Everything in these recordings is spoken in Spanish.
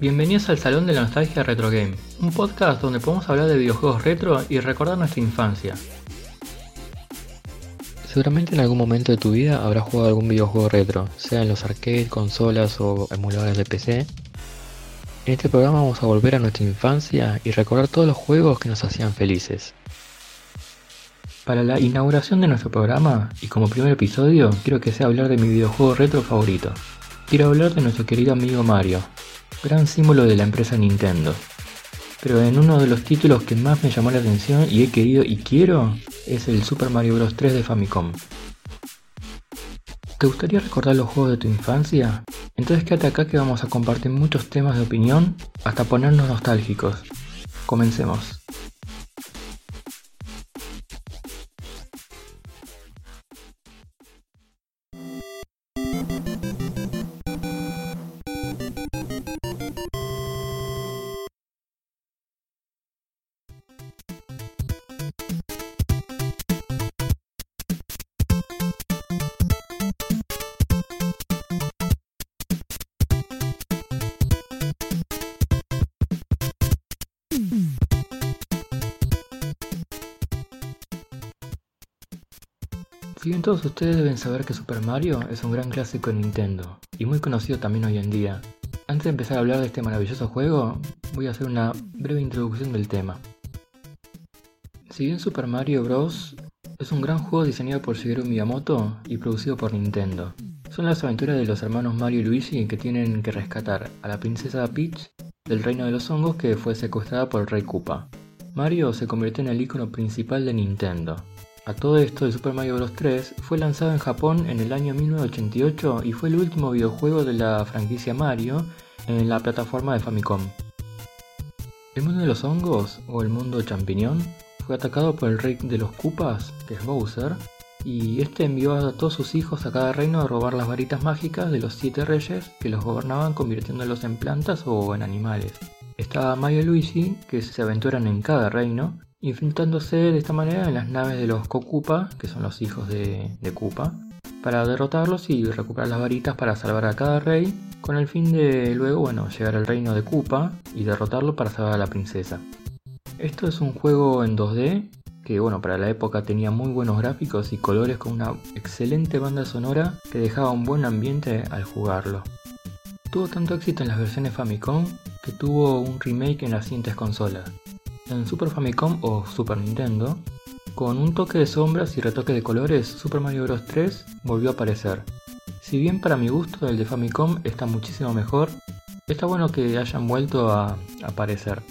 Bienvenidos al Salón de la Nostalgia Retro Game, un podcast donde podemos hablar de videojuegos retro y recordar nuestra infancia. Seguramente en algún momento de tu vida habrás jugado algún videojuego retro, sea en los arcades, consolas o emuladores de PC. En este programa vamos a volver a nuestra infancia y recordar todos los juegos que nos hacían felices. Para la inauguración de nuestro programa, y como primer episodio, quiero que sea hablar de mi videojuego retro favorito. Quiero hablar de nuestro querido amigo Mario, gran símbolo de la empresa Nintendo. Pero en uno de los títulos que más me llamó la atención y he querido y quiero es el Super Mario Bros. 3 de Famicom. ¿Te gustaría recordar los juegos de tu infancia? Entonces quédate acá que vamos a compartir muchos temas de opinión hasta ponernos nostálgicos. Comencemos. Si bien todos ustedes deben saber que Super Mario es un gran clásico de Nintendo y muy conocido también hoy en día, antes de empezar a hablar de este maravilloso juego, voy a hacer una breve introducción del tema. Si bien Super Mario Bros. es un gran juego diseñado por Shigeru Miyamoto y producido por Nintendo, son las aventuras de los hermanos Mario y Luigi que tienen que rescatar a la princesa Peach del reino de los hongos que fue secuestrada por el rey Koopa. Mario se convirtió en el icono principal de Nintendo, todo esto, el Super Mario Bros. 3 fue lanzado en Japón en el año 1988 y fue el último videojuego de la franquicia Mario en la plataforma de Famicom. El mundo de los hongos, o el mundo champiñón, fue atacado por el rey de los Koopas, que es Bowser, y este envió a todos sus hijos a cada reino a robar las varitas mágicas de los siete reyes que los gobernaban convirtiéndolos en plantas o en animales. Estaba Mario y Luigi, que se aventuran en cada reino, enfrentándose de esta manera en las naves de los Kokupa, que son los hijos de, de Koopa, para derrotarlos y recuperar las varitas para salvar a cada rey, con el fin de luego bueno, llegar al reino de Koopa y derrotarlo para salvar a la princesa. Esto es un juego en 2D que bueno, para la época tenía muy buenos gráficos y colores con una excelente banda sonora que dejaba un buen ambiente al jugarlo. Tuvo tanto éxito en las versiones Famicom que tuvo un remake en las siguientes consolas, en Super Famicom o Super Nintendo, con un toque de sombras y retoque de colores, Super Mario Bros. 3 volvió a aparecer. Si bien para mi gusto el de Famicom está muchísimo mejor, está bueno que hayan vuelto a aparecer.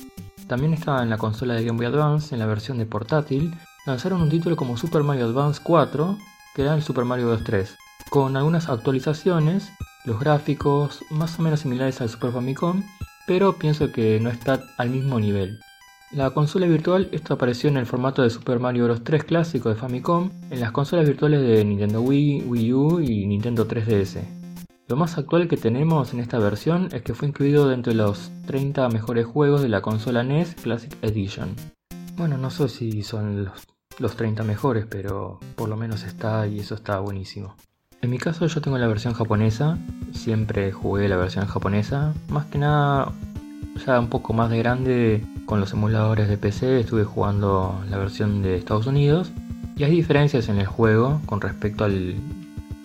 También estaba en la consola de Game Boy Advance, en la versión de portátil, lanzaron un título como Super Mario Advance 4, que era el Super Mario Bros. 3, con algunas actualizaciones, los gráficos más o menos similares al Super Famicom, pero pienso que no está al mismo nivel. La consola virtual, esto apareció en el formato de Super Mario Bros. 3 clásico de Famicom, en las consolas virtuales de Nintendo Wii, Wii U y Nintendo 3DS. Lo más actual que tenemos en esta versión es que fue incluido dentro de los 30 mejores juegos de la consola NES Classic Edition. Bueno, no sé si son los, los 30 mejores, pero por lo menos está y eso está buenísimo. En mi caso yo tengo la versión japonesa, siempre jugué la versión japonesa, más que nada ya un poco más de grande con los emuladores de PC estuve jugando la versión de Estados Unidos y hay diferencias en el juego con respecto al,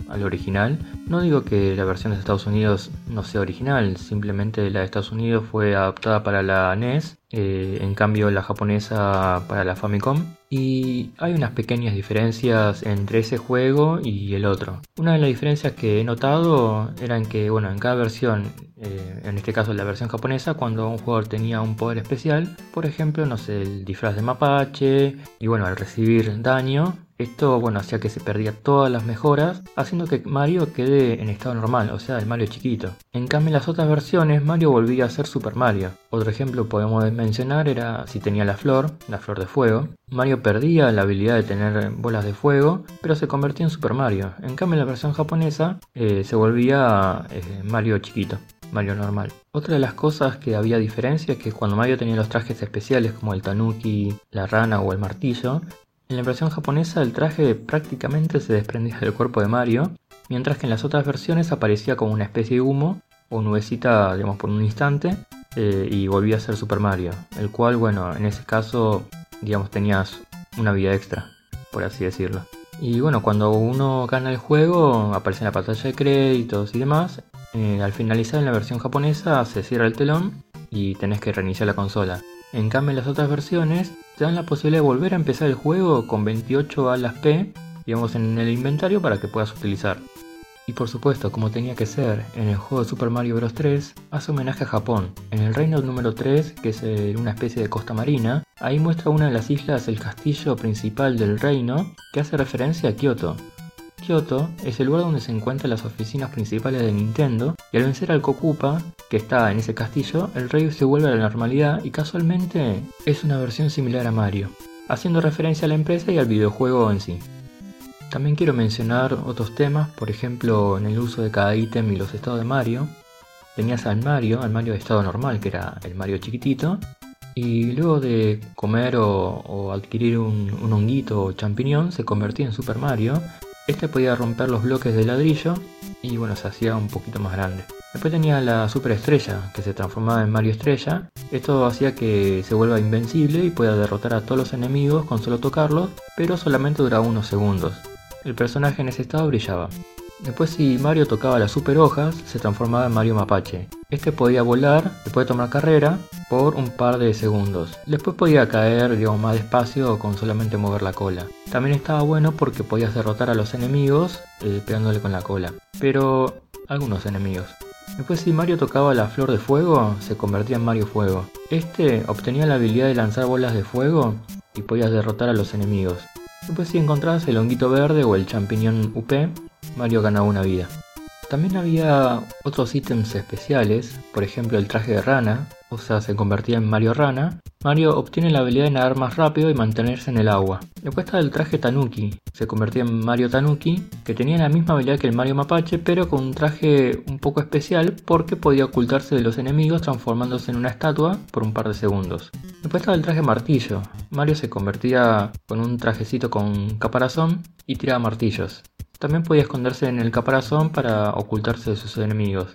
al original. No digo que la versión de Estados Unidos no sea original, simplemente la de Estados Unidos fue adaptada para la NES, eh, en cambio la japonesa para la Famicom. Y hay unas pequeñas diferencias entre ese juego y el otro. Una de las diferencias que he notado era en que, bueno, en cada versión, eh, en este caso la versión japonesa, cuando un jugador tenía un poder especial, por ejemplo, no sé, el disfraz de mapache, y bueno, al recibir daño, esto, bueno, hacía que se perdía todas las mejoras, haciendo que Mario quede en estado normal, o sea, el Mario chiquito. En cambio, en las otras versiones, Mario volvía a ser Super Mario. Otro ejemplo podemos mencionar era si tenía la flor, la flor de fuego. Mario perdía la habilidad de tener bolas de fuego, pero se convertía en Super Mario. En cambio, en la versión japonesa, eh, se volvía eh, Mario chiquito. Mario normal. Otra de las cosas que había diferencia es que cuando Mario tenía los trajes especiales como el tanuki, la rana o el martillo, en la versión japonesa el traje prácticamente se desprendía del cuerpo de Mario, mientras que en las otras versiones aparecía como una especie de humo o nubecita, digamos, por un instante, eh, y volvía a ser Super Mario, el cual, bueno, en ese caso, digamos, tenías una vida extra, por así decirlo. Y bueno, cuando uno gana el juego, aparece en la pantalla de créditos y demás. Eh, al finalizar en la versión japonesa, se cierra el telón y tenés que reiniciar la consola. En cambio, en las otras versiones, te dan la posibilidad de volver a empezar el juego con 28 alas P, digamos, en el inventario para que puedas utilizar. Y por supuesto, como tenía que ser, en el juego de Super Mario Bros. 3 hace homenaje a Japón. En el reino número 3, que es una especie de costa marina, ahí muestra una de las islas el castillo principal del reino, que hace referencia a Kyoto. Kyoto es el lugar donde se encuentran las oficinas principales de Nintendo, y al vencer al Kokupa, que está en ese castillo, el rey se vuelve a la normalidad y casualmente es una versión similar a Mario, haciendo referencia a la empresa y al videojuego en sí. También quiero mencionar otros temas, por ejemplo en el uso de cada ítem y los estados de Mario. Tenías al Mario, al Mario de estado normal, que era el Mario chiquitito, y luego de comer o, adquirir un, honguito o champiñón se convertía en Super Mario. Este podía romper los bloques de ladrillo y bueno, se hacía un poquito más grande. Después tenía la Super Estrella, que se transformaba en Mario Estrella. Esto hacía que se vuelva invencible y pueda derrotar a todos los enemigos con solo tocarlos, pero solamente duraba unos segundos el personaje en ese estado brillaba. Después si Mario tocaba las super hojas, se transformaba en Mario Mapache. Este podía volar, después tomar carrera por un par de segundos. Después podía caer, digamos, más despacio con solamente mover la cola. También estaba bueno porque podías derrotar a los enemigos eh, pegándole con la cola. Pero algunos enemigos. Después si Mario tocaba la flor de fuego, se convertía en Mario Fuego. Este obtenía la habilidad de lanzar bolas de fuego y podías derrotar a los enemigos. Después si encontrabas el honguito verde o el champiñón UP, Mario ganaba una vida. También había otros ítems especiales, por ejemplo el traje de rana, o sea, se convertía en Mario Rana. Mario obtiene la habilidad de nadar más rápido y mantenerse en el agua. Después está el traje Tanuki, se convertía en Mario Tanuki, que tenía la misma habilidad que el Mario Mapache, pero con un traje un poco especial porque podía ocultarse de los enemigos transformándose en una estatua por un par de segundos. Después estaba el traje martillo. Mario se convertía con un trajecito con caparazón y tiraba martillos. También podía esconderse en el caparazón para ocultarse de sus enemigos.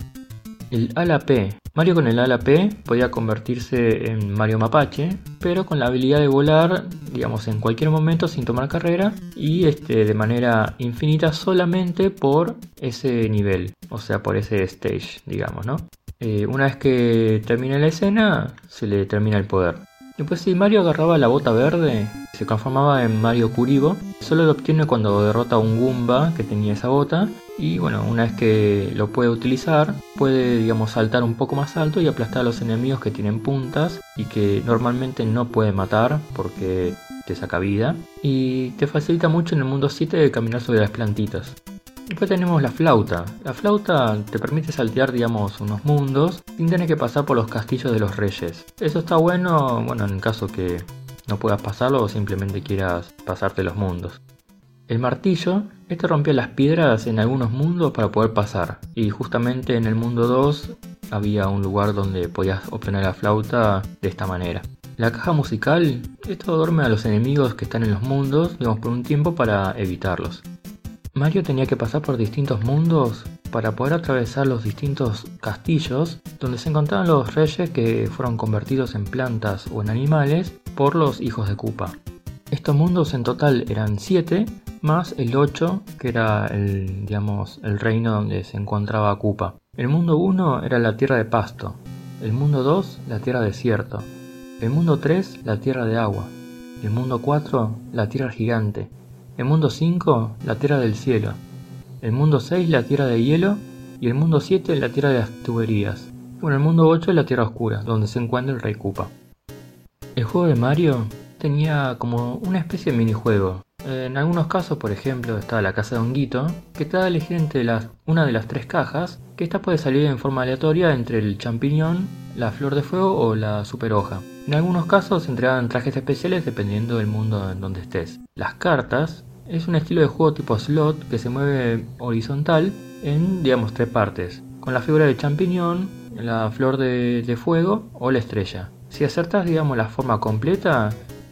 El ala P. Mario con el ala P podía convertirse en Mario Mapache, pero con la habilidad de volar, digamos, en cualquier momento sin tomar carrera y este, de manera infinita solamente por ese nivel, o sea, por ese stage, digamos, ¿no? Eh, una vez que termina la escena, se le termina el poder. Después si Mario agarraba la bota verde, se transformaba en Mario Kuribo. Solo lo obtiene cuando derrota a un Goomba que tenía esa bota. Y bueno, una vez que lo puede utilizar, puede digamos saltar un poco más alto y aplastar a los enemigos que tienen puntas y que normalmente no puede matar porque te saca vida. Y te facilita mucho en el mundo 7 de caminar sobre las plantitas. Después tenemos la flauta. La flauta te permite saltear, digamos, unos mundos sin tener que pasar por los castillos de los reyes. Eso está bueno, bueno, en caso que no puedas pasarlo o simplemente quieras pasarte los mundos. El martillo, este rompía las piedras en algunos mundos para poder pasar. Y justamente en el mundo 2 había un lugar donde podías obtener la flauta de esta manera. La caja musical, esto duerme a los enemigos que están en los mundos, digamos, por un tiempo para evitarlos. Mario tenía que pasar por distintos mundos para poder atravesar los distintos castillos donde se encontraban los reyes que fueron convertidos en plantas o en animales por los hijos de Koopa. Estos mundos en total eran 7 más el 8 que era el, digamos, el reino donde se encontraba Koopa. El mundo 1 era la tierra de pasto, el mundo 2 la tierra desierto, el mundo 3 la tierra de agua, el mundo 4 la tierra gigante, el mundo 5, la tierra del cielo. El mundo 6, la tierra de hielo. Y el mundo 7, la tierra de las tuberías. Bueno, el mundo 8 es la tierra oscura, donde se encuentra el rey Koopa. El juego de Mario tenía como una especie de minijuego. En algunos casos, por ejemplo, estaba la casa de Honguito, que te da elegir entre las, una de las tres cajas, que esta puede salir en forma aleatoria entre el champiñón, la flor de fuego o la super hoja. En algunos casos se entregan trajes especiales dependiendo del mundo en donde estés. Las cartas es un estilo de juego tipo slot que se mueve horizontal en, digamos, tres partes, con la figura de champiñón, la flor de, fuego o la estrella. Si acertas, digamos, la forma completa,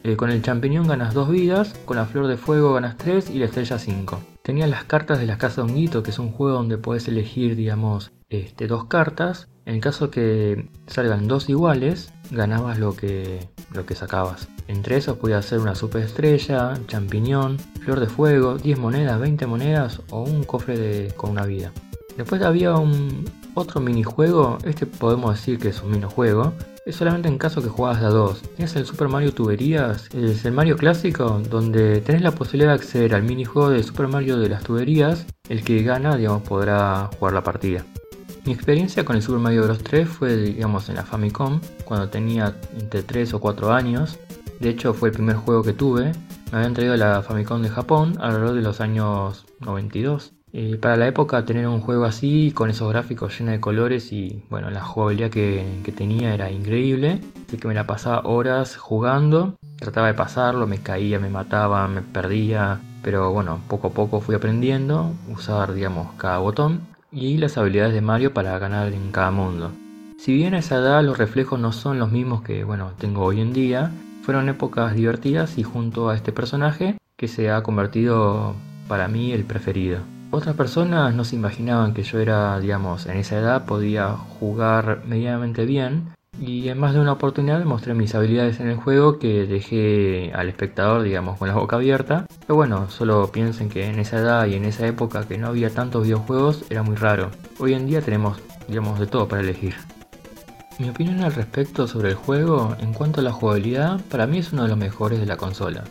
eh, con el champiñón ganas dos vidas, con la flor de fuego ganas 3 y la estrella 5. Tenía las cartas de la casa de Honguito, que es un juego donde puedes elegir, digamos, este, dos cartas. En el caso que salgan dos iguales, ganabas lo que, lo que sacabas. Entre esos podía ser una superestrella, champiñón, flor de fuego, 10 monedas, 20 monedas o un cofre con una vida. Después había un otro minijuego, este podemos decir que es un minijuego, es solamente en caso que jugabas de a dos. Tienes el Super Mario Tuberías, es el Mario clásico, donde tenés la posibilidad de acceder al minijuego de Super Mario de las tuberías, el que gana, digamos, podrá jugar la partida. Mi experiencia con el Super Mario Bros. 3 fue, digamos, en la Famicom, cuando tenía entre 3 o 4 años. De hecho, fue el primer juego que tuve. Me habían traído la Famicom de Japón alrededor de los años 92. Eh, para la época tener un juego así, con esos gráficos llenos de colores y bueno, la jugabilidad que, tenía era increíble. Así que me la pasaba horas jugando, trataba de pasarlo, me caía, me mataba, me perdía. Pero bueno, poco a poco fui aprendiendo, usar digamos cada botón y las habilidades de Mario para ganar en cada mundo. Si bien a esa edad los reflejos no son los mismos que bueno, tengo hoy en día, fueron épocas divertidas y junto a este personaje que se ha convertido para mí el preferido. Otras personas no se imaginaban que yo era, digamos, en esa edad podía jugar medianamente bien y en más de una oportunidad demostré mis habilidades en el juego que dejé al espectador, digamos, con la boca abierta. Pero bueno, solo piensen que en esa edad y en esa época que no había tantos videojuegos era muy raro. Hoy en día tenemos, digamos, de todo para elegir. Mi opinión al respecto sobre el juego, en cuanto a la jugabilidad, para mí es uno de los mejores de la consola.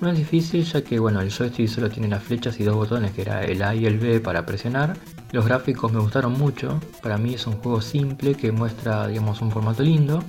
No es difícil ya que bueno, el joystick solo tiene las flechas y dos botones que era el A y el B para presionar. Los gráficos me gustaron mucho, para mí es un juego simple que muestra digamos un formato lindo.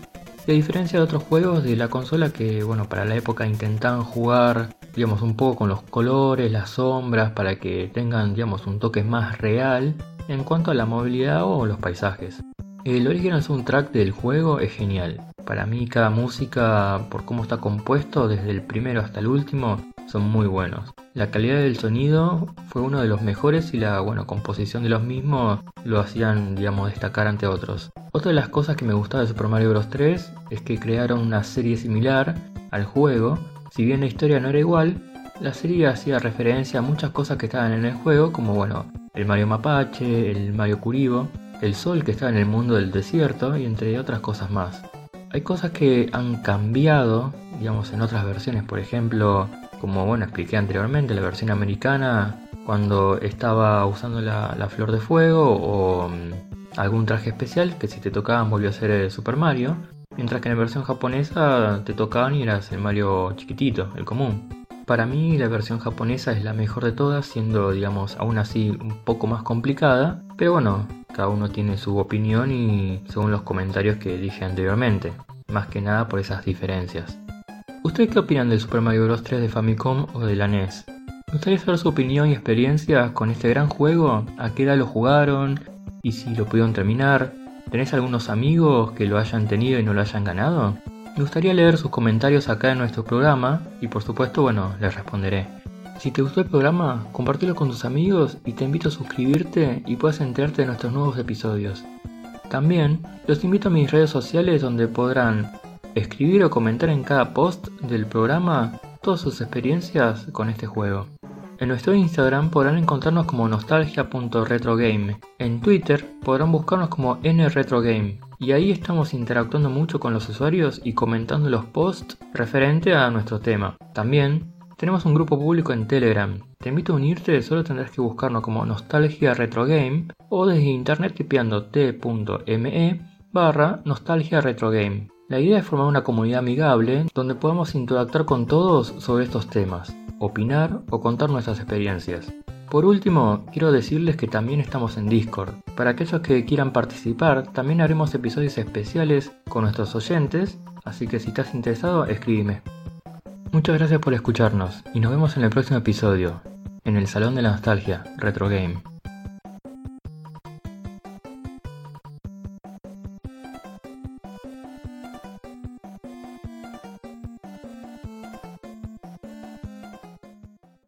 Y a diferencia de otros juegos de la consola que bueno, para la época intentaban jugar digamos un poco con los colores, las sombras para que tengan digamos un toque más real en cuanto a la movilidad o los paisajes. El original soundtrack del juego es genial. Para mí cada música, por cómo está compuesto, desde el primero hasta el último, son muy buenos. La calidad del sonido fue uno de los mejores y la bueno, composición de los mismos lo hacían, digamos, destacar ante otros. Otra de las cosas que me gustaba de Super Mario Bros. 3 es que crearon una serie similar al juego. Si bien la historia no era igual, la serie hacía referencia a muchas cosas que estaban en el juego, como bueno, el Mario Mapache, el Mario Kuribo, el sol que estaba en el mundo del desierto y entre otras cosas más. Hay cosas que han cambiado, digamos, en otras versiones, por ejemplo, como bueno, expliqué anteriormente, la versión americana, cuando estaba usando la, flor de fuego o mm, algún traje especial, que si te tocaban volvió a ser el Super Mario, mientras que en la versión japonesa te tocaban y eras el Mario chiquitito, el común. Para mí la versión japonesa es la mejor de todas, siendo digamos aún así un poco más complicada, pero bueno, cada uno tiene su opinión y según los comentarios que dije anteriormente, más que nada por esas diferencias. ¿Ustedes qué opinan del Super Mario Bros. 3 de Famicom o de la NES? ¿Me gustaría saber su opinión y experiencia con este gran juego? ¿A qué edad lo jugaron? ¿Y si lo pudieron terminar? ¿Tenés algunos amigos que lo hayan tenido y no lo hayan ganado? Me gustaría leer sus comentarios acá en nuestro programa y por supuesto, bueno, les responderé. Si te gustó el programa, compártelo con tus amigos y te invito a suscribirte y puedas enterarte de nuestros nuevos episodios. También los invito a mis redes sociales donde podrán escribir o comentar en cada post del programa todas sus experiencias con este juego. En nuestro Instagram podrán encontrarnos como nostalgia.retrogame. En Twitter podrán buscarnos como nretrogame. Y ahí estamos interactuando mucho con los usuarios y comentando los posts referente a nuestro tema. También tenemos un grupo público en Telegram. Te invito a unirte, solo tendrás que buscarnos como Nostalgia Retro Game o desde internet tipeando t.me barra Nostalgia Retro Game. La idea es formar una comunidad amigable donde podamos interactuar con todos sobre estos temas, opinar o contar nuestras experiencias. Por último, quiero decirles que también estamos en Discord. Para aquellos que quieran participar, también haremos episodios especiales con nuestros oyentes, así que si estás interesado, escríbeme. Muchas gracias por escucharnos y nos vemos en el próximo episodio, en el Salón de la Nostalgia, Retro Game.